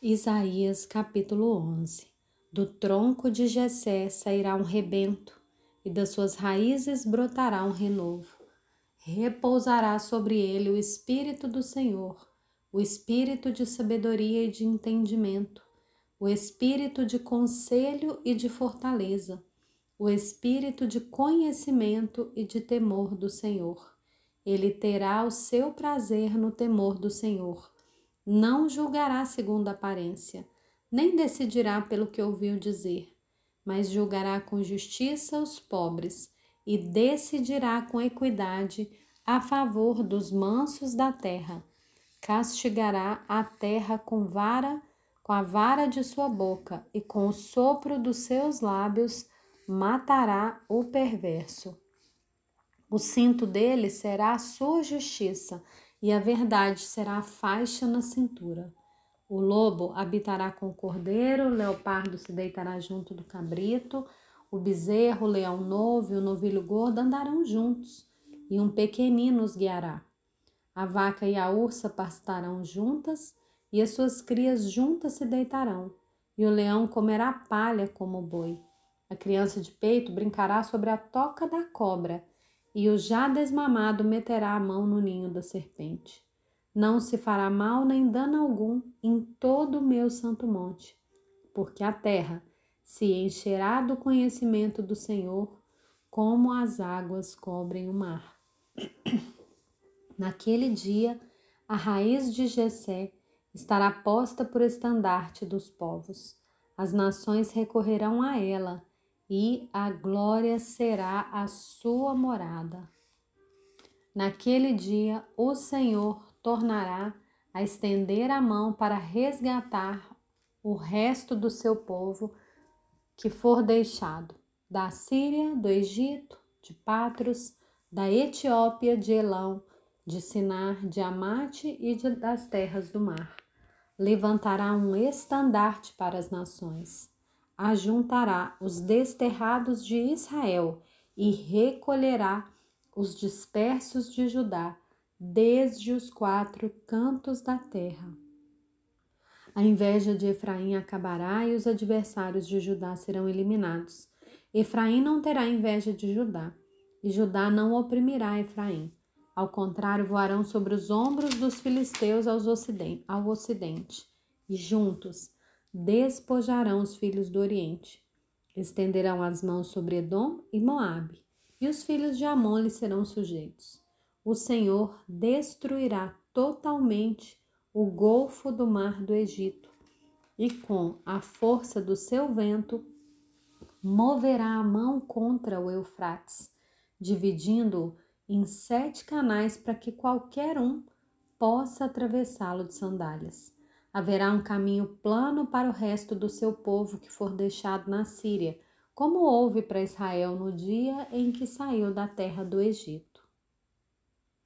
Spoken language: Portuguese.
Isaías capítulo 11 Do tronco de Jessé sairá um rebento, e das suas raízes brotará um renovo. Repousará sobre ele o Espírito do Senhor, o Espírito de sabedoria e de entendimento, o Espírito de conselho e de fortaleza, o Espírito de conhecimento e de temor do Senhor. Ele terá o seu prazer no temor do Senhor não julgará segundo a aparência, nem decidirá pelo que ouviu dizer, mas julgará com justiça os pobres e decidirá com equidade a favor dos mansos da terra. Castigará a terra com vara, com a vara de sua boca e com o sopro dos seus lábios matará o perverso. O cinto dele será a sua justiça e a verdade será a faixa na cintura. O lobo habitará com o cordeiro, o leopardo se deitará junto do cabrito, o bezerro, o leão novo e o novilho gordo andarão juntos, e um pequenino os guiará. A vaca e a ursa pastarão juntas, e as suas crias juntas se deitarão, e o leão comerá palha como o boi. A criança de peito brincará sobre a toca da cobra, e o já desmamado meterá a mão no ninho da serpente. Não se fará mal nem dano algum em todo o meu santo monte, porque a terra se encherá do conhecimento do Senhor, como as águas cobrem o mar. Naquele dia, a raiz de Jessé estará posta por estandarte dos povos. As nações recorrerão a ela e a glória será a sua morada. Naquele dia, o Senhor tornará a estender a mão para resgatar o resto do seu povo que for deixado da Síria, do Egito, de Patros, da Etiópia, de Elão, de Sinar, de Amate e de, das terras do mar. Levantará um estandarte para as nações ajuntará os desterrados de Israel e recolherá os dispersos de Judá, desde os quatro cantos da terra. A inveja de Efraim acabará e os adversários de Judá serão eliminados. Efraim não terá inveja de Judá, e Judá não oprimirá Efraim. Ao contrário, voarão sobre os ombros dos filisteus ao ocidente, e juntos despojarão os filhos do Oriente. Estenderão as mãos sobre Edom e Moabe, e os filhos de Amon lhe serão sujeitos. O Senhor destruirá totalmente o golfo do mar do Egito, e com a força do seu vento moverá a mão contra o Eufrates, dividindo-o em sete canais para que qualquer um possa atravessá-lo de sandálias. Haverá um caminho plano para o resto do seu povo que for deixado na Síria, como houve para Israel no dia em que saiu da terra do Egito.